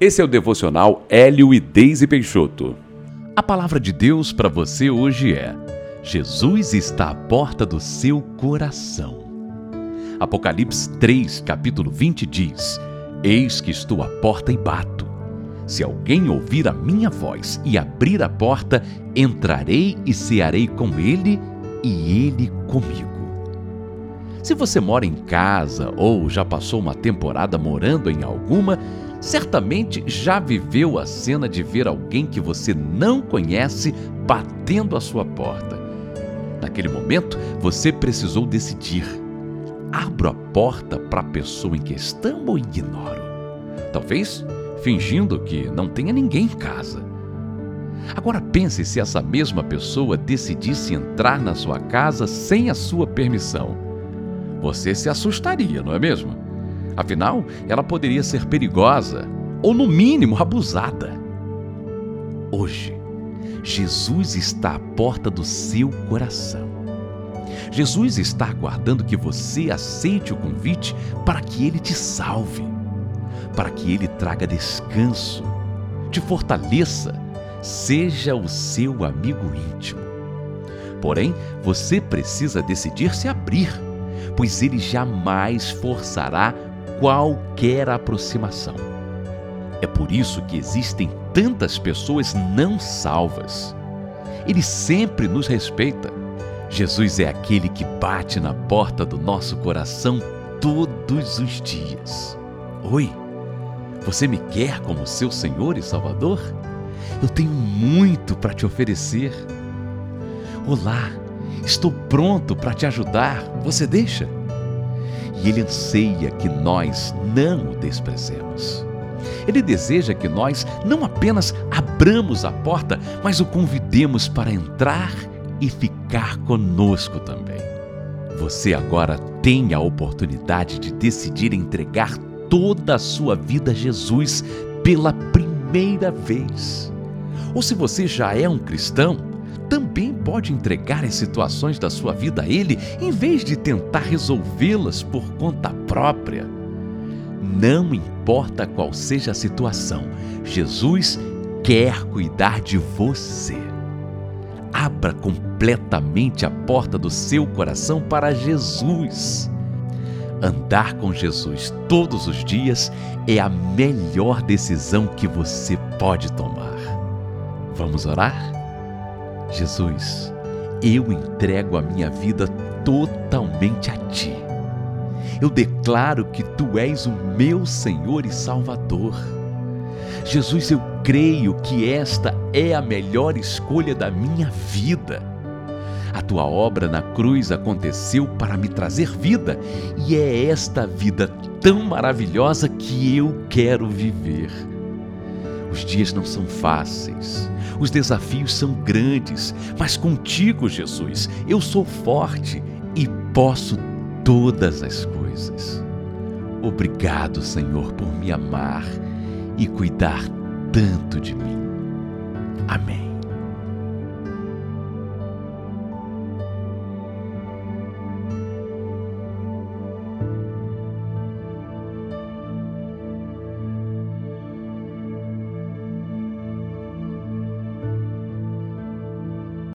Esse é o devocional Hélio e Deise Peixoto. A palavra de Deus para você hoje é: Jesus está à porta do seu coração. Apocalipse 3, capítulo 20 diz: Eis que estou à porta e bato. Se alguém ouvir a minha voz e abrir a porta, entrarei e cearei com ele e ele comigo. Se você mora em casa ou já passou uma temporada morando em alguma, certamente já viveu a cena de ver alguém que você não conhece batendo a sua porta. Naquele momento, você precisou decidir: abro a porta para a pessoa em questão ou ignoro? Talvez fingindo que não tenha ninguém em casa. Agora pense se essa mesma pessoa decidisse entrar na sua casa sem a sua permissão. Você se assustaria, não é mesmo? Afinal, ela poderia ser perigosa ou, no mínimo, abusada. Hoje, Jesus está à porta do seu coração. Jesus está aguardando que você aceite o convite para que ele te salve, para que ele traga descanso, te fortaleça, seja o seu amigo íntimo. Porém, você precisa decidir se abrir, pois ele jamais forçará qualquer aproximação. É por isso que existem tantas pessoas não salvas. Ele sempre nos respeita. Jesus é aquele que bate na porta do nosso coração todos os dias. Oi, você me quer como seu Senhor e Salvador? Eu tenho muito para te oferecer. Olá, estou pronto para te ajudar. Você deixa? E Ele anseia que nós não o desprezemos. Ele deseja que nós não apenas abramos a porta, mas o convidemos para entrar e ficar conosco também. Você agora tem a oportunidade de decidir entregar toda a sua vida a Jesus pela primeira vez. Ou se você já é um cristão, também pode entregar as situações da sua vida a Ele em vez de tentar resolvê-las por conta própria. Não importa qual seja a situação, Jesus quer cuidar de você. Abra completamente a porta do seu coração para Jesus. Andar com Jesus todos os dias é a melhor decisão que você pode tomar. Vamos orar? Jesus, eu entrego a minha vida totalmente a Ti. Eu declaro que Tu és o meu Senhor e Salvador. Jesus, eu creio que esta é a melhor escolha da minha vida. A tua obra na cruz aconteceu para me trazer vida, e é esta vida tão maravilhosa que eu quero viver. Os dias não são fáceis, os desafios são grandes, mas contigo, Jesus, eu sou forte e posso todas as coisas. Obrigado, Senhor, por me amar e cuidar tanto de mim. Amém.